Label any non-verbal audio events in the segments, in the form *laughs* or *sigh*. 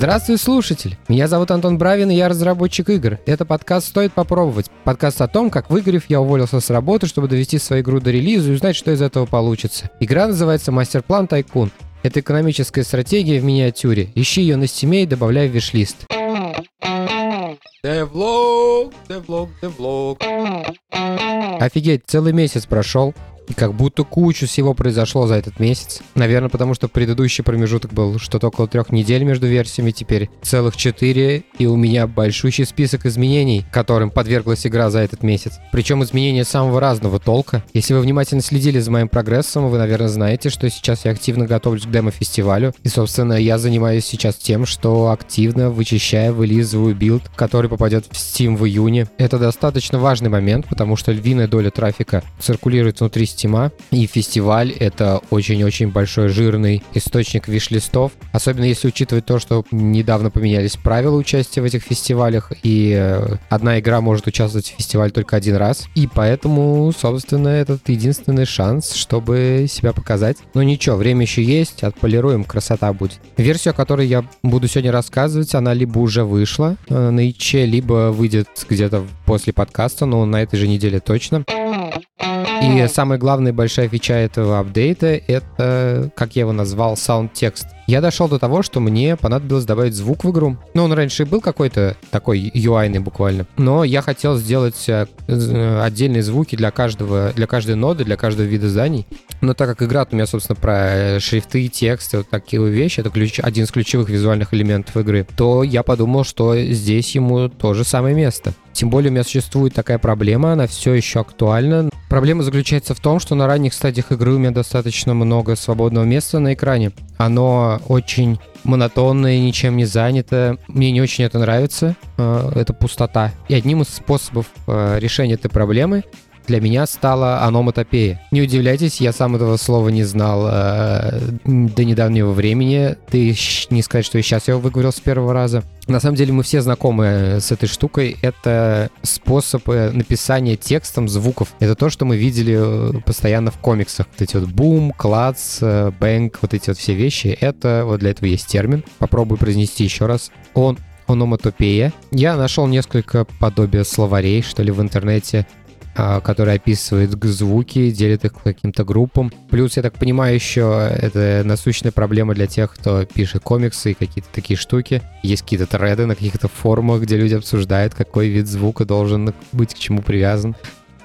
Здравствуй, слушатель! Меня зовут Антон Бравин, и я разработчик игр. Это подкаст «Стоит попробовать». Подкаст о том, как выгорев, я уволился с работы, чтобы довести свою игру до релиза и узнать, что из этого получится. Игра называется «Masterplan Tycoon». Это экономическая стратегия в миниатюре. Ищи ее на Steam е и добавляй в wishlist. Devlog, devlog, devlog. Офигеть, целый месяц прошел. И как будто кучу всего произошло за этот месяц. Наверное, потому что предыдущий промежуток был что-то около трех недель между версиями, теперь целых четыре, и у меня большущий список изменений, которым подверглась игра за этот месяц. Причем изменения самого разного толка. Если вы внимательно следили за моим прогрессом, вы, наверное, знаете, что сейчас я активно готовлюсь к демо-фестивалю. И, собственно, я занимаюсь сейчас тем, что активно вычищаю, вылизываю build, который попадет в Steam в июне. Это достаточно важный момент, потому что львиная доля трафика циркулирует внутри Steam Steam а. И фестиваль — это очень-очень большой жирный источник wishlist ов. Особенно если учитывать то, что недавно поменялись правила участия в этих фестивалях, и э, одна игра может участвовать в фестивале только один раз. И поэтому, собственно, этот единственный шанс, чтобы себя показать. Но ничего, время еще есть, отполируем, красота будет. Версия, о которой я буду сегодня рассказывать, она либо уже вышла э, на itch, либо выйдет где-то после подкаста, но на этой же неделе точно. И самая главная большая фича этого апдейта — это, как я его назвал, sound-текст. Я дошел до того, что мне понадобилось добавить звук в игру. Ну, он раньше и был какой-то такой UI буквально. Но я хотел сделать э, отдельные звуки для каждого, для каждой ноды, для каждого вида зданий. Но так как игра у меня, собственно, про шрифты, тексты, вот такие вещи, это ключ, один из ключевых визуальных элементов игры, то я подумал, что здесь ему то же самое место. Тем более у меня существует такая проблема, она все еще актуальна. Проблема заключается в том, что на ранних стадиях игры у меня достаточно много свободного места на экране. Оно очень монотонное, ничем не занято. Мне не очень это нравится, э, это пустота. И одним из способов э, решения этой проблемы для меня стала аноматопея. Не удивляйтесь, я сам этого слова не знал э, до недавнего времени. Ты не сказать, что и сейчас я его выговорил с первого раза. На самом деле мы все знакомы с этой штукой. Это способ э, написания текстом звуков. Это то, что мы видели э, постоянно в комиксах. Вот эти вот бум, клац, э, бэнк, вот эти вот все вещи. Это вот для этого есть термин. Попробую произнести еще раз. Он ономатопея. Я нашел несколько подобия словарей, что ли, в интернете. А, который описывает звуки, делит их каким-то группам. Плюс, я так понимаю, еще это насущная проблема для тех, кто пишет комиксы и какие-то такие штуки. Есть какие-то треды на каких-то форумах, где люди обсуждают, какой вид звука должен быть к чему привязан.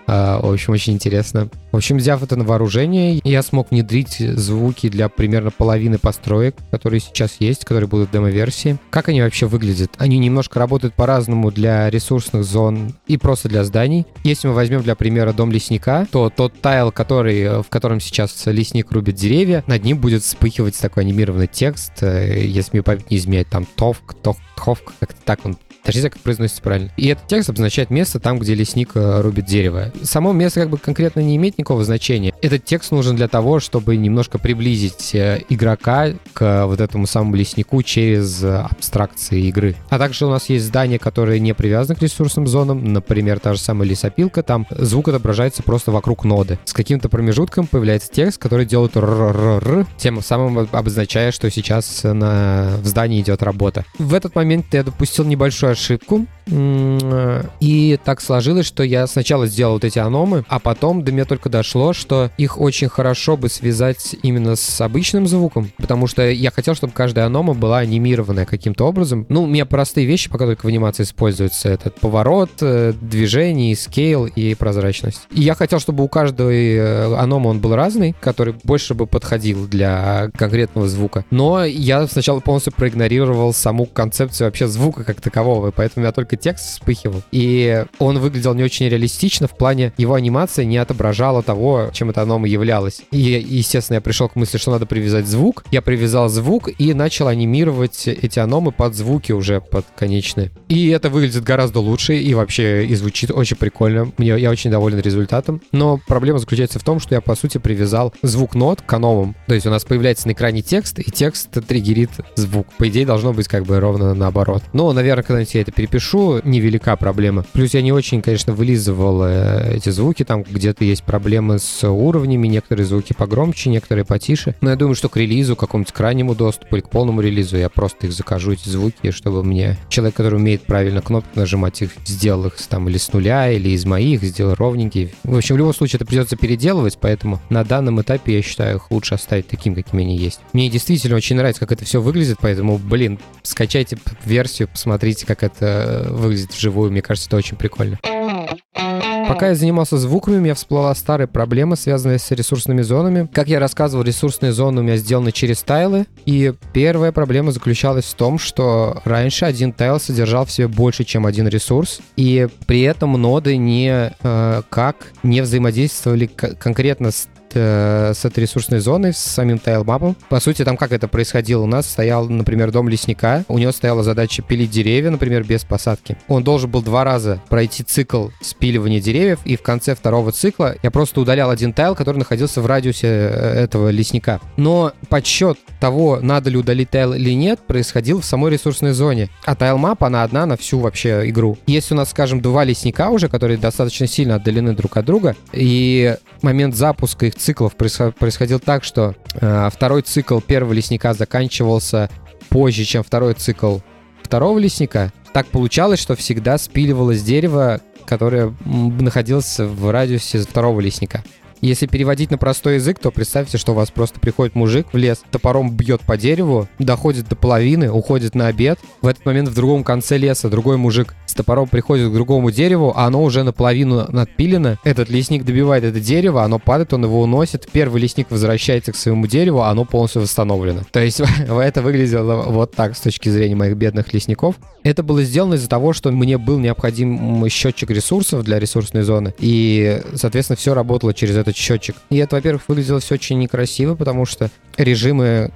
А, в общем, очень интересно. В общем, взяв это на вооружение, я смог внедрить звуки для примерно половины построек, которые сейчас есть, которые будут в демо-версии. Как они вообще выглядят? Они немножко работают по-разному для ресурсных зон и просто для зданий. Если мы возьмем для примера дом лесника, то тот тайл, который, в котором сейчас лесник рубит деревья, над ним будет вспыхивать такой анимированный текст. Э, если мне память не изменяет, там товк, товк, товк, как-то так он Точнее, как произносится правильно. И этот текст обозначает место там, где лесник э, рубит дерево. Само место как бы конкретно не имеет никакого значения. Этот текст нужен для того, чтобы немножко приблизить э, игрока к вот этому самому леснику через абстракции игры. А также у нас есть здания, которые не привязаны к ресурсным зонам. Например, та же самая лесопилка. Там звук отображается просто вокруг ноды. С каким-то промежутком появляется текст, который делает р тем самым обозначая, что сейчас на... в здании идет работа. В этот момент я допустил небольшой ошибку. И так сложилось, что я сначала сделал вот эти аномы, а потом до меня только дошло, что их очень хорошо бы связать именно с обычным звуком, потому что я хотел, чтобы каждая анома была анимированная каким-то образом. Ну, у меня простые вещи, пока только в анимации используются. Это поворот, э, движение, скейл и прозрачность. И я хотел, чтобы у каждой э, анома он был разный, который больше бы подходил для конкретного звука. Но я сначала полностью проигнорировал саму концепцию вообще звука как такового новый, поэтому у меня только текст вспыхивал. И он выглядел не очень реалистично в плане его анимация не отображала того, чем это оно являлось. И, естественно, я пришел к мысли, что надо привязать звук. Я привязал звук и начал анимировать эти аномы под звуки уже, под конечные. И это выглядит гораздо лучше и вообще и звучит очень прикольно. Мне, я очень доволен результатом. Но проблема заключается в том, что я, по сути, привязал звук нот к аномам. То есть у нас появляется на экране текст, и текст триггерит звук. По идее, должно быть как бы ровно наоборот. Но, наверное, когда-нибудь я это перепишу, невелика проблема. Плюс я не очень, конечно, вылизывал э, эти звуки, там где-то есть проблемы с уровнями, некоторые звуки погромче, некоторые потише. Но я думаю, что к релизу, к какому-нибудь крайнему доступу или к полному релизу я просто их закажу, эти звуки, чтобы мне человек, который умеет правильно кнопки нажимать, их сделал их там или с нуля, или из моих, сделал ровненький. В общем, в любом случае это придется переделывать, поэтому на данном этапе я считаю их лучше оставить таким, какими они есть. Мне действительно очень нравится, как это все выглядит, поэтому, блин, скачайте версию, посмотрите, как это выглядит вживую. Мне кажется, это очень прикольно. Пока я занимался звуками, у меня всплыла старая проблема, связанная с ресурсными зонами. Как я рассказывал, ресурсные зоны у меня сделаны через тайлы. И первая проблема заключалась в том, что раньше один тайл содержал в себе больше, чем один ресурс. И при этом ноды не э, как не взаимодействовали конкретно с э, с этой ресурсной зоной, с самим тайлмапом. По сути, там как это происходило? У нас стоял, например, дом лесника. У него стояла задача пилить деревья, например, без посадки. Он должен был два раза пройти цикл спиливания деревьев, и в конце второго цикла я просто удалял один тайл, который находился в радиусе э, этого лесника. Но подсчет того, надо ли удалить тайл или нет, происходил в самой ресурсной зоне. А тайлмап, она одна на всю вообще игру. Если у нас, скажем, два лесника уже, которые достаточно сильно отдалены друг от друга, и момент запуска их циклов происходил так, что э, второй цикл первого лесника заканчивался позже, чем второй цикл второго лесника. Так получалось, что всегда спиливалось дерево, которое находилось в радиусе второго лесника. Если переводить на простой язык, то представьте, что у вас просто приходит мужик в лес, топором бьет по дереву, доходит до половины, уходит на обед. В этот момент в другом конце леса другой мужик с топором приходит к другому дереву, а оно уже наполовину надпилено. Этот лесник добивает это дерево, оно падает, он его уносит. Первый лесник возвращается к своему дереву, а оно полностью восстановлено. То есть *laughs* это выглядело вот так с точки зрения моих бедных лесников. Это было сделано из-за того, что мне был необходим счетчик ресурсов для ресурсной зоны. И, соответственно, все работало через этот счетчик. И это, во-первых, выглядело все очень некрасиво, потому что режимы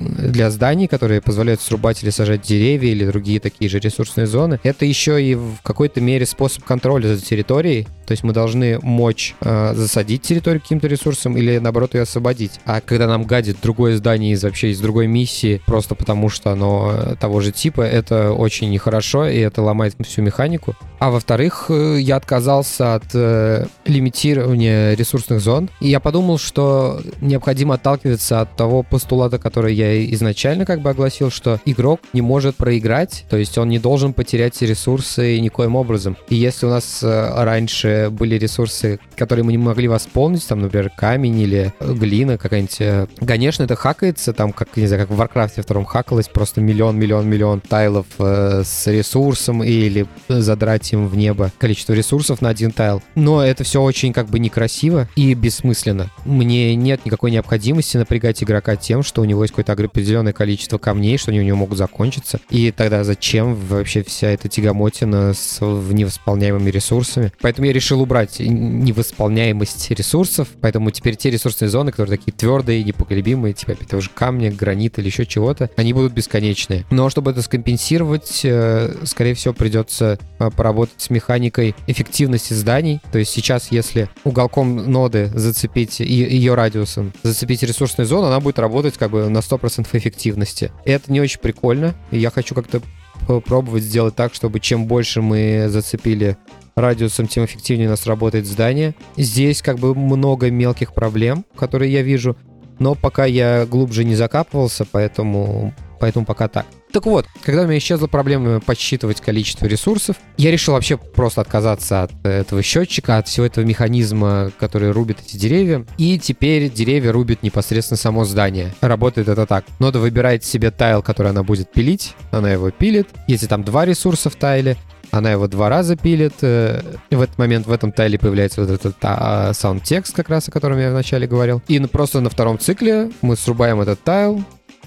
для зданий, которые позволяют срубать или сажать деревья или другие такие же ресурсные зоны. Это еще и в какой-то мере способ контроля за территорией. То есть мы должны мочь э, засадить территорию каким-то ресурсом или наоборот ее освободить. А когда нам гадит другое здание из вообще из другой миссии, просто потому что оно э, того же типа, это очень нехорошо, и это ломает всю механику. А во-вторых, э, я отказался от э, лимитирования ресурсных зон. И я подумал, что необходимо отталкиваться от того постулата, который я изначально как бы огласил, что игрок не может проиграть, то есть он не должен потерять ресурсы никоим образом. И если у нас э, раньше были ресурсы, которые мы не могли восполнить, там, например, камень или глина какая-нибудь, э, конечно, это хакается, там, как, не знаю, как в Warcraft втором хакалось, просто миллион, миллион, миллион тайлов э, с ресурсом или задрать им в небо количество ресурсов на один тайл. Но это все очень как бы некрасиво и бессмысленно. Мне нет никакой необходимости напрягать игрока тем, что у него есть какой-то определенное количество камней, что они у него могут закончиться. И тогда зачем вообще вся эта тягомотина с невосполняемыми ресурсами? Поэтому я решил убрать невосполняемость ресурсов, поэтому теперь те ресурсные зоны, которые такие твердые, непоколебимые, типа того же камня, гранит или еще чего-то, они будут бесконечные. Но чтобы это скомпенсировать, э, скорее всего, придется э, поработать с механикой эффективности зданий. То есть сейчас, если уголком ноды зацепить ее радиусом, зацепить ресурсную зону, она будет работать как бы на 100% 100% эффективности. Это не очень прикольно. И я хочу как-то попробовать сделать так, чтобы чем больше мы зацепили радиусом, тем эффективнее у нас работает здание. Здесь как бы много мелких проблем, которые я вижу, но пока я глубже не закапывался, поэтому, поэтому пока так. Так вот, когда у меня исчезла проблема подсчитывать количество ресурсов, я решил вообще просто отказаться от этого счетчика, от всего этого механизма, который рубит эти деревья. И теперь деревья рубит непосредственно само здание. Работает это так. Нода выбирает себе тайл, который она будет пилить, она его пилит. Если там два ресурса в тайле, она его два раза пилит. Э, в этот момент в этом tile е появляется вот этот sound text, как раз о котором я вначале говорил. И просто на втором цикле мы срубаем этот tile,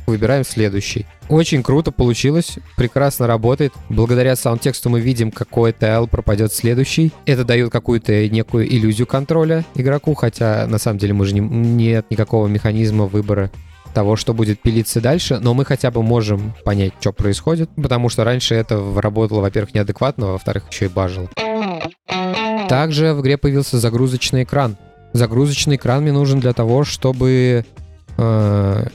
выбираем следующий. Очень круто получилось, прекрасно работает. Благодаря sound text у мы видим, какой tile пропадет следующий. Это дает какую-то некую иллюзию контроля игроку, хотя на самом деле мы же не, нет никакого механизма выбора того, что будет пилиться дальше, но мы хотя бы можем понять, что происходит, потому что раньше это работало, во-первых, неадекватно, во-вторых, еще и бажило. Также в игре появился загрузочный экран. Загрузочный экран мне нужен для того, чтобы э,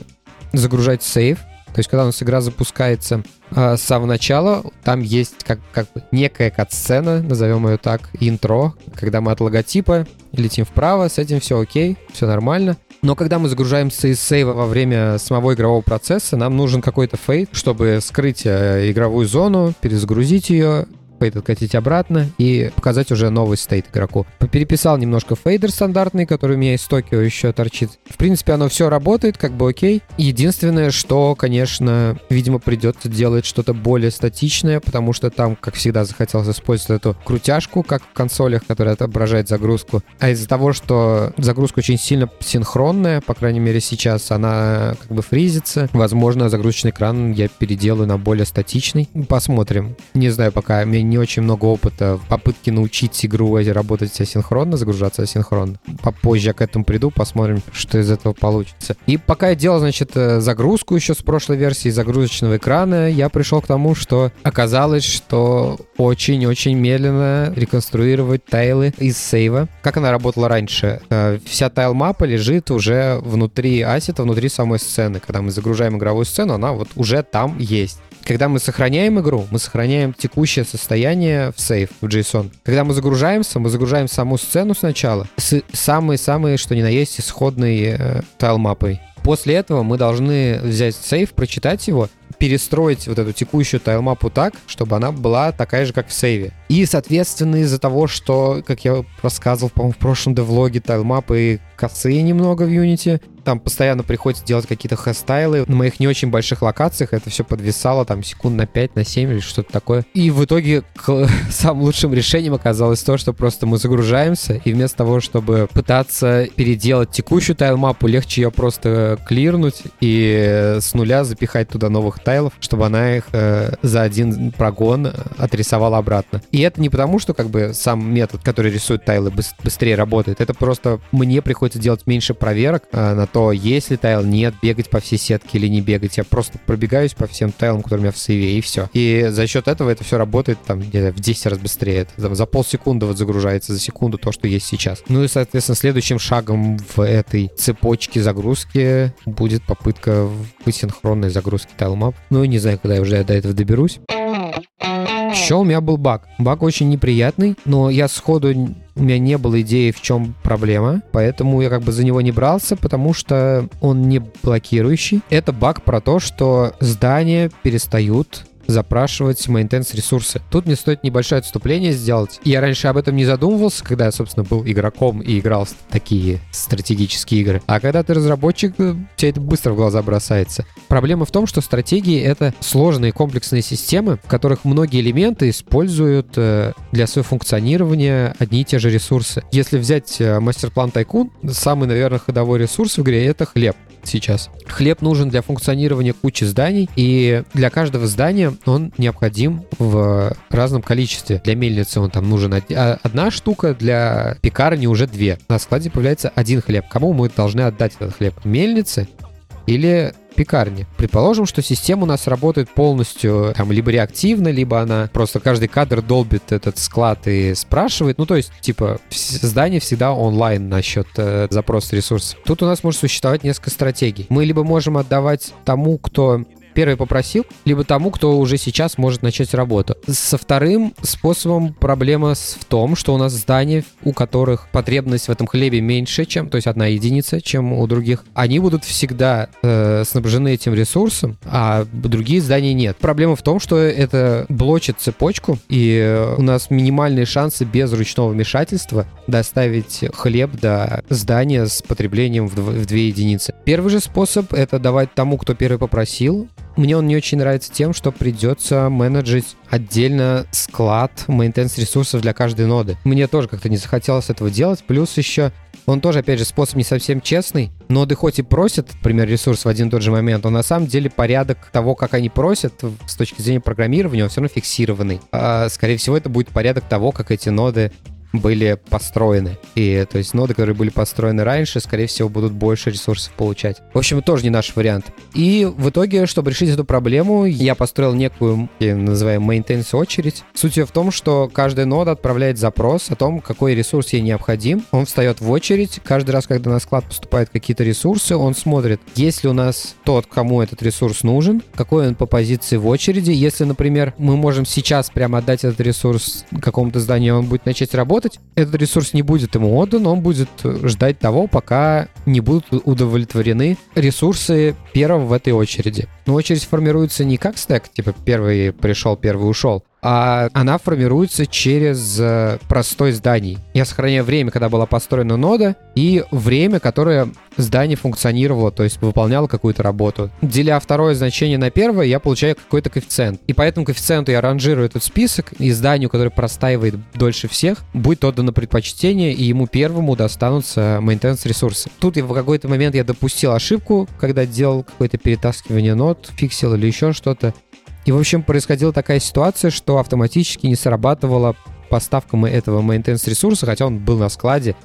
загружать сейв То есть, когда у нас игра запускается э, с самого начала, там есть как, как бы некая кат-сцена, назовем ее так, интро, когда мы от логотипа летим вправо, с этим все окей, все нормально. Но когда мы загружаемся из сейва во время самого игрового процесса, нам нужен какой-то фейт, чтобы скрыть э, игровую зону, перезагрузить ее, fade откатить обратно и показать уже новый state игроку. Переписал немножко fader стандартный, который у меня из Токио еще торчит. В принципе, оно все работает, как бы окей. Единственное, что, конечно, видимо, придется делать что-то более статичное, потому что там, как всегда, захотелось использовать эту крутяшку, как в консолях, которая отображает загрузку. А из-за того, что загрузка очень сильно синхронная, по крайней мере сейчас, она как бы фризится. Возможно, загрузочный экран я переделаю на более статичный. Посмотрим. Не знаю пока, мне не очень много опыта в попытке научить игру работать асинхронно, загружаться асинхронно. Попозже я к этому приду, посмотрим, что из этого получится. И пока я делал, значит, э, загрузку еще с прошлой версии загрузочного экрана, я пришел к тому, что оказалось, что очень-очень медленно реконструировать тайлы из сейва. Как она работала раньше? Э, вся тайл-мапа лежит уже внутри асета, внутри самой сцены. Когда мы загружаем игровую сцену, она вот уже там есть. Когда мы сохраняем игру, мы сохраняем текущее состояние в сейф, в JSON. Когда мы загружаемся, мы загружаем саму сцену сначала с самой-самой, что ни на есть, исходной э, тайл-мапой. После этого мы должны взять сейф, прочитать его, перестроить вот эту текущую тайлмапу так, чтобы она была такая же, как в сейве. И, соответственно, из-за того, что, как я рассказывал, по-моему, в прошлом девлоге, тайлмапы косые немного в Unity, там постоянно приходится делать какие-то хэстайлы. На моих не очень больших локациях это все подвисало там секунд на 5, на 7 или что-то такое. И в итоге *laughs* самым лучшим решением оказалось то, что просто мы загружаемся, и вместо того, чтобы пытаться переделать текущую тайлмапу, легче ее просто клирнуть и с нуля запихать туда новых тайлов, чтобы она их э, за один прогон отрисовала обратно. И это не потому, что как бы сам метод, который рисует тайлы, быстрее работает. Это просто мне приходится делать меньше проверок э, на то, есть ли тайл, нет, бегать по всей сетке или не бегать. Я просто пробегаюсь по всем тайлам, которые у меня в сейве, и все. И за счет этого это все работает там где-то в 10 раз быстрее. Это, там, за полсекунды вот загружается, за секунду то, что есть сейчас. Ну и, соответственно, следующим шагом в этой цепочке загрузки будет попытка синхронной загрузки тайлмап. Ну и не знаю, когда я уже до этого доберусь. Еще у меня был баг. Баг очень неприятный, но я сходу у меня не было идеи, в чем проблема, поэтому я как бы за него не брался, потому что он не блокирующий. Это баг про то, что здания перестают запрашивать maintenance ресурсы. Тут мне стоит небольшое отступление сделать. Я раньше об этом не задумывался, когда я, собственно, был игроком и играл в такие стратегические игры. А когда ты разработчик, э, тебе это быстро в глаза бросается. Проблема в том, что стратегии — это сложные комплексные системы, в которых многие элементы используют э, для своего функционирования одни и те же ресурсы. Если взять э, мастер-план Тайкун, самый, наверное, ходовой ресурс в игре — это хлеб сейчас. Хлеб нужен для функционирования кучи зданий, и для каждого здания он необходим в разном количестве. Для мельницы он там нужен а, одна штука, для пекарни уже две. На складе появляется один хлеб. Кому мы должны отдать этот хлеб? Мельнице или пекарни. Предположим, что система у нас работает полностью там либо реактивно, либо она просто каждый кадр долбит этот склад и спрашивает. Ну, то есть, типа, здание всегда онлайн насчет э, запроса ресурсов. Тут у нас может существовать несколько стратегий. Мы либо можем отдавать тому, кто первый попросил, либо тому, кто уже сейчас может начать работу. Со вторым способом проблема в том, что у нас здания, у которых потребность в этом хлебе меньше, чем, то есть одна единица, чем у других, они будут всегда э, снабжены этим ресурсом, а другие здания нет. Проблема в том, что это блочит цепочку, и у нас минимальные шансы без ручного вмешательства доставить хлеб до здания с потреблением в, в две единицы. Первый же способ — это давать тому, кто первый попросил, мне он не очень нравится тем, что придется менеджить отдельно склад maintenance ресурсов для каждой ноды. Мне тоже как-то не захотелось этого делать. Плюс еще он тоже, опять же, способ не совсем честный. Ноды хоть и просят, например, ресурс в один и тот же момент, но на самом деле порядок того, как они просят с точки зрения программирования, он все равно фиксированный. А, скорее всего, это будет порядок того, как эти ноды были построены. И то есть ноды, которые были построены раньше, скорее всего, будут больше ресурсов получать. В общем, тоже не наш вариант. И в итоге, чтобы решить эту проблему, я построил некую, называем, maintenance очередь. Суть ее в том, что каждая нода отправляет запрос о том, какой ресурс ей необходим. Он встает в очередь. Каждый раз, когда на склад поступают какие-то ресурсы, он смотрит, есть ли у нас тот, кому этот ресурс нужен, какой он по позиции в очереди. Если, например, мы можем сейчас прямо отдать этот ресурс какому-то зданию, он будет начать работать, этот ресурс не будет ему отдан, он будет ждать того, пока не будут удовлетворены ресурсы первого в этой очереди. Но очередь формируется не как стек, типа первый пришел, первый ушел, а она формируется через э, простой зданий. Я сохраняю время, когда была построена нода, и время, которое здание функционировало, то есть выполняло какую-то работу. Деля второе значение на первое, я получаю какой-то коэффициент. И по этому коэффициенту я ранжирую этот список, и зданию, которое простаивает дольше всех, будет отдано предпочтение, и ему первому достанутся maintenance ресурсы. Тут я в какой-то момент я допустил ошибку, когда делал какое-то перетаскивание нод, фиксил или еще что-то. И, в общем, происходила такая ситуация, что автоматически не срабатывала поставка этого maintenance ресурса, хотя он был на складе,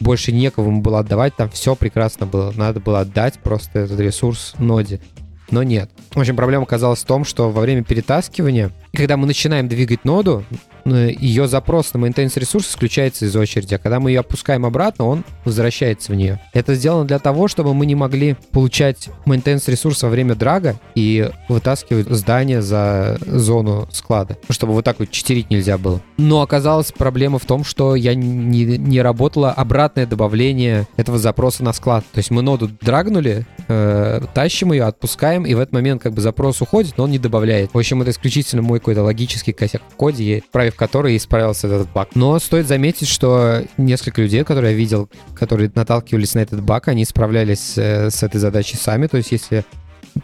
больше некого ему было отдавать, там все прекрасно было. Надо было отдать просто этот ресурс ноде. Но нет. В общем, проблема оказалась в том, что во время перетаскивания, когда мы начинаем двигать ноду, ее запрос на maintenance ресурс исключается из очереди, а когда мы ее опускаем обратно, он возвращается в нее. Это сделано для того, чтобы мы не могли получать maintenance ресурс во время драга и вытаскивать здание за зону склада, чтобы вот так вот читерить нельзя было. Но оказалась проблема в том, что я не, не работало обратное добавление этого запроса на склад. То есть мы ноду драгнули, э, тащим ее, отпускаем, и в этот момент как бы запрос уходит, но он не добавляет. В общем, это исключительно мой какой-то логический косяк в коде. Правив в которой исправился этот баг. Но стоит заметить, что несколько людей, которые я видел, которые наталкивались на этот баг, они справлялись э, с этой задачей сами. То есть если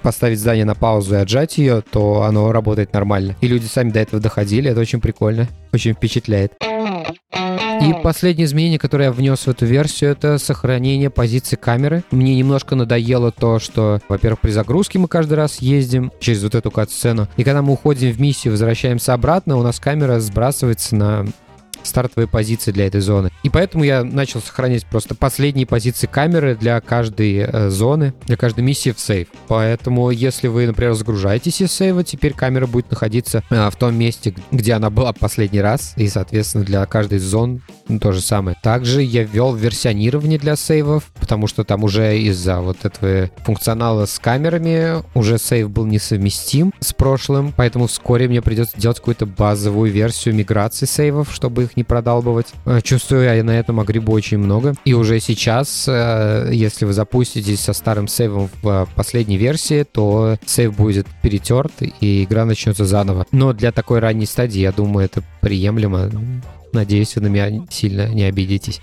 поставить здание на паузу и отжать ее, то оно работает нормально. И люди сами до этого доходили, это очень прикольно, очень впечатляет. И последнее изменение, которое я внес в эту версию, это сохранение позиции камеры. Мне немножко надоело то, что, во-первых, при загрузке мы каждый раз ездим через вот эту кат-сцену. И когда мы уходим в миссию, возвращаемся обратно, у нас камера сбрасывается на стартовые позиции для этой зоны. И поэтому я начал сохранять просто последние позиции камеры для каждой э, зоны, для каждой миссии в сейв. Поэтому, если вы, например, загружаетесь из сейва, теперь камера будет находиться э, в том месте, где она была последний раз, и, соответственно, для каждой из зон то же самое. Также я ввел версионирование для сейвов, потому что там уже из-за вот этого функционала с камерами уже сейв был несовместим с прошлым, поэтому вскоре мне придется делать какую-то базовую версию миграции сейвов, чтобы их их не продалбывать. Э, чувствую я на этом огребу очень много. И уже сейчас, э, если вы запуститесь со старым сейвом в э, последней версии, то сейв будет перетерт, и игра начнется заново. Но для такой ранней стадии, я думаю, это приемлемо. Надеюсь, вы на меня сильно не обидитесь.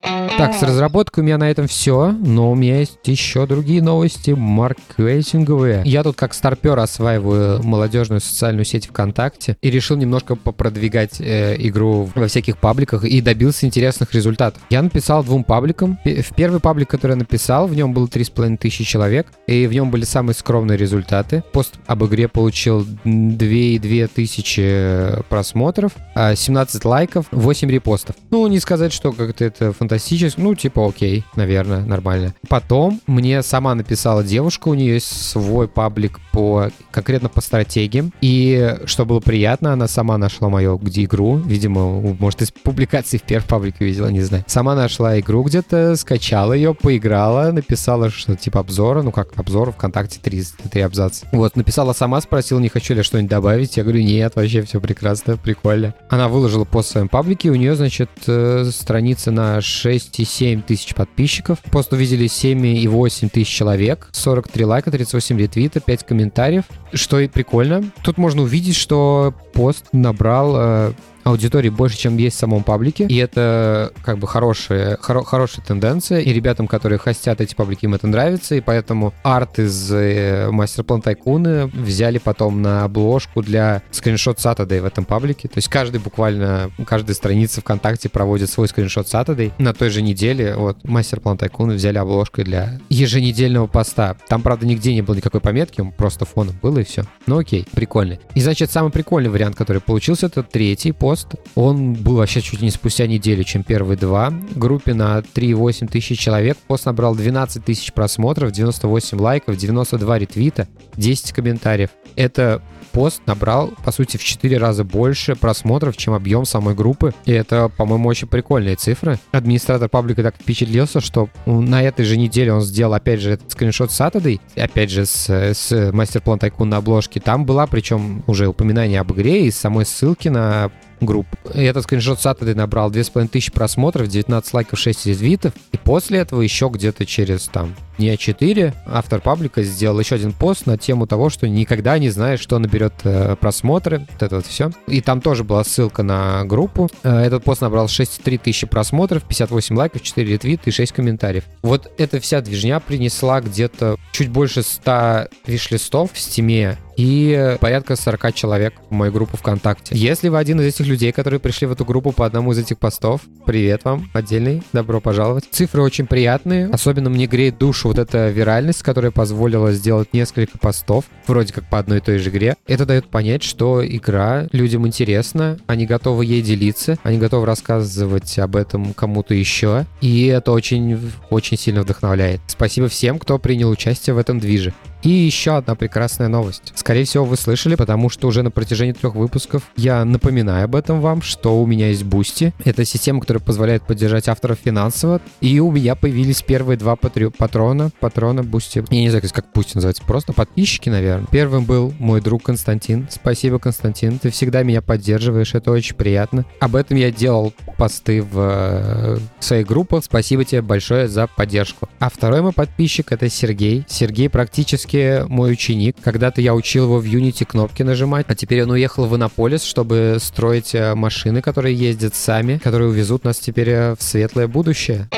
Так, с разработкой у меня на этом все, но у меня есть еще другие новости маркетинговые. Я тут как старпер осваиваю молодежную социальную сеть ВКонтакте и решил немножко попродвигать э, игру во всяких пабликах и добился интересных результатов. Я написал двум пабликам. В первый паблик, который я написал, в нем было 3,5 тысячи человек, и в нем были самые скромные результаты. Пост об игре получил 2,2 тысячи просмотров, 17 а лайков, 8 репостов. Ну, не сказать, что как-то это фантастически ну, типа, окей, наверное, нормально. Потом мне сама написала девушка, у нее есть свой паблик по конкретно по стратегиям. И что было приятно, она сама нашла мою где игру. Видимо, может, из публикаций в первом паблике видела, не знаю. Сама нашла игру где-то, скачала ее, поиграла, написала, что типа обзора, ну как обзор ВКонтакте 3, 3 абзаца. Вот, написала сама, спросила, не хочу ли что-нибудь добавить. Я говорю, нет, вообще все прекрасно, прикольно. Она выложила пост в своем паблике, у нее, значит, э, страница на 6 27 тысяч подписчиков. Пост увидели 7,8 тысяч человек, 43 лайка, 38 ретвита, 5 комментариев. Что и прикольно. Тут можно увидеть, что пост набрал э, аудитории больше, чем есть в самом паблике. И это как бы хорошая, хоро, хорошая тенденция. И ребятам, которые хостят эти паблики, им это нравится. И поэтому арт из э, Мастер План Тайкуны взяли потом на обложку для скриншот Saturday в этом паблике. То есть каждый буквально, каждая страница ВКонтакте проводит свой скриншот Saturday. На той же неделе вот Мастер План Тайкуны взяли обложкой для еженедельного поста. Там, правда, нигде не было никакой пометки, просто фоном было и все. Ну окей, прикольный. И значит, самый прикольный вариант, который получился, это третий пост пост. Он был вообще чуть не спустя неделю, чем первые два. Группе на 3,8 тысяч человек. Пост набрал 12 тысяч просмотров, 98 лайков, 92 ретвита, 10 комментариев. Это пост набрал, по сути, в 4 раза больше просмотров, чем объем самой группы. И это, по-моему, очень прикольные цифры. Администратор паблика так впечатлился, что на этой же неделе он сделал, опять же, этот скриншот Saturday, опять же, с, с мастер-план Тайкун на обложке. Там была, причем, уже упоминание об игре и самой ссылки на групп. Этот скриншот Saturday набрал 2500 просмотров, 19 лайков, 6 ретвитов. И после этого еще где-то через там дня 4 автор паблика сделал еще один пост на тему того, что никогда не знаешь, что наберет э, просмотры. Вот это вот все. И там тоже была ссылка на группу. Э, этот пост набрал 6,3 тысячи просмотров, 58 лайков, 4 ретвита и 6 комментариев. Вот эта вся движня принесла где-то чуть больше 100 виш-листов в стиме и порядка 40 человек в мою группу ВКонтакте. Если вы один из этих людей, которые пришли в эту группу по одному из этих постов, привет вам, отдельный, добро пожаловать. Цифры очень приятные, особенно мне греет душу вот эта виральность, которая позволила сделать несколько постов, вроде как по одной и той же игре. Это дает понять, что игра людям интересна, они готовы ей делиться, они готовы рассказывать об этом кому-то еще, и это очень, очень сильно вдохновляет. Спасибо всем, кто принял участие в этом движе. И еще одна прекрасная новость. Скорее всего, вы слышали, потому что уже на протяжении трех выпусков я напоминаю об этом вам, что у меня есть Boosty. Это система, которая позволяет поддержать авторов финансово. И у меня появились первые два патри... патрона. Патрона Boosty. Я не знаю, как Boosty называется. Просто подписчики, наверное. Первым был мой друг Константин. Спасибо, Константин. Ты всегда меня поддерживаешь. Это очень приятно. Об этом я делал посты в, э, в своих группах. Спасибо тебе большое за поддержку. А второй мой подписчик это Сергей. Сергей практически практически мой ученик. Когда-то я учил его в Unity кнопки нажимать, а теперь он уехал в Иннополис, чтобы строить э, машины, которые ездят сами, которые увезут нас теперь э, в светлое будущее.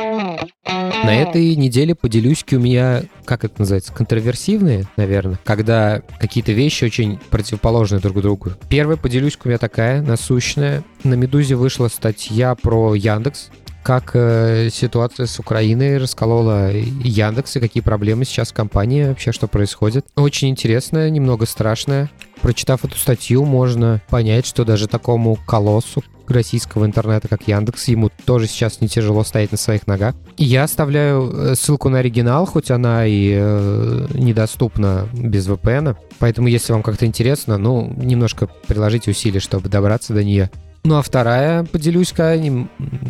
На этой неделе поделюсь, у меня, как это называется, контроверсивные, наверное, когда какие-то вещи очень противоположны друг другу. Первая поделюсь у меня такая, насущная. На «Медузе» вышла статья про Яндекс, как э, ситуация с Украиной расколола Яндекс и какие проблемы сейчас в компании, вообще что происходит. Очень интересно, немного страшно. Прочитав эту статью, можно понять, что даже такому колоссу российского интернета, как Яндекс, ему тоже сейчас не тяжело стоять на своих ногах. Я оставляю э, ссылку на оригинал, хоть она и э, недоступна без VPN. Поэтому, если вам как-то интересно, ну, немножко приложите усилия, чтобы добраться до нее. Ну а вторая, поделюсь-ка,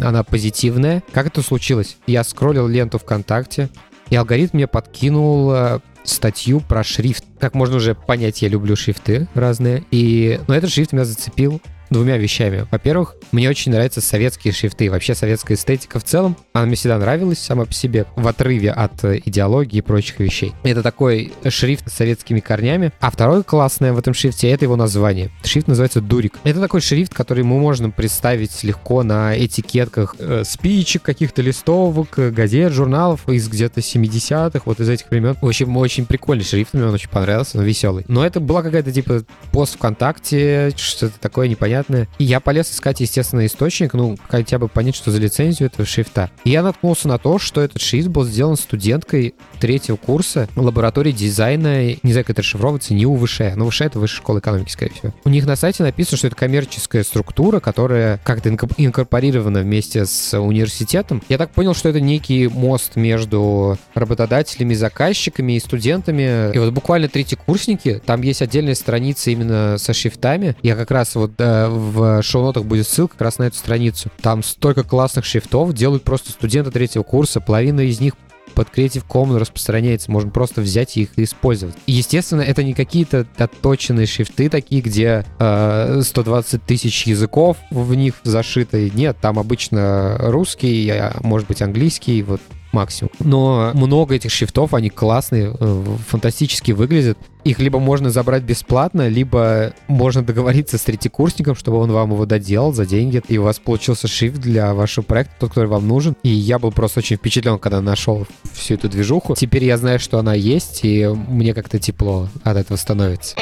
она позитивная. Как это случилось? Я скроллил ленту ВКонтакте, и алгоритм мне подкинул э, статью про шрифт. Как можно уже понять, я люблю шрифты разные. И, но этот шрифт меня зацепил двумя вещами. Во-первых, мне очень нравятся советские шрифты, вообще советская эстетика в целом. Она мне всегда нравилась сама по себе, в отрыве от идеологии и прочих вещей. Это такой шрифт с советскими корнями. А второе классное в этом шрифте — это его название. Шрифт называется Дурик. Это такой шрифт, который мы можем представить легко на этикетках э, спичек, каких-то листовок, газет, журналов из где-то 70-х, вот из этих времен. В общем, очень прикольный шрифт, мне он очень понравился, он веселый. Но это была какая-то типа пост ВКонтакте, что-то такое непонятное непонятное. И я полез искать, естественно, источник, ну, хотя бы понять, что за лицензию этого шрифта. И я наткнулся на то, что этот шрифт был сделан студенткой третьего курса лаборатории дизайна, не знаю, как это расшифровывается, не УВШ. Но УВШ — это Высшая школа экономики, скорее всего. У них на сайте написано, что это коммерческая структура, которая как-то инкорпорирована вместе с университетом. Я так понял, что это некий мост между работодателями, заказчиками и студентами. И вот буквально третьи курсники, там есть отдельная страница именно со шрифтами. Я как раз вот э, в шоу-нотах будет ссылка как раз на эту страницу. Там столько классных шрифтов делают просто студенты третьего курса. Половина из них под Creative Commons распространяется, можно просто взять их и использовать. И, естественно, это не какие-то отточенные шрифты такие, где э, 120 тысяч языков в них зашиты. Нет, там обычно русский, а может быть английский, вот максимум. Но много этих шрифтов, они классные, э, фантастически выглядят. Их либо можно забрать бесплатно, либо можно договориться с третьекурсником, чтобы он вам его доделал за деньги, и у вас получился шрифт для вашего проекта, тот, который вам нужен. И я был просто очень впечатлен, когда нашел всю эту движуху. Теперь я знаю, что она есть, и мне как-то тепло от этого становится.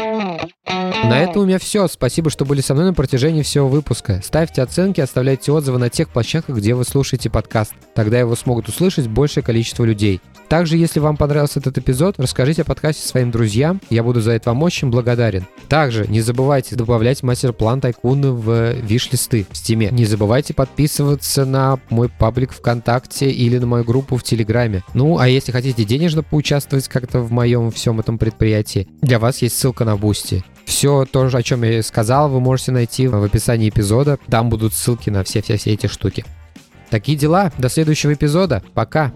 На этом у меня все. Спасибо, что были со мной на протяжении всего выпуска. Ставьте оценки, оставляйте отзывы на тех площадках, где вы слушаете подкаст. Тогда его смогут услышать большее количество людей. Также, если вам понравился этот эпизод, расскажите о подкасте своим друзьям. Я буду за это вам очень благодарен. Также не забывайте добавлять Masterplan Tycoon а в wishlist ы в Steam е. Не забывайте подписываться на мой паблик ВКонтакте или на мою группу в Телеграме. Ну, а если хотите денежно поучаствовать как-то в моем всем этом предприятии, для вас есть ссылка на Boosty. Все то, о чем я сказал, вы можете найти в описании эпизода. Там будут ссылки на все-все-все эти штуки. Такие дела. До следующего эпизода. Пока.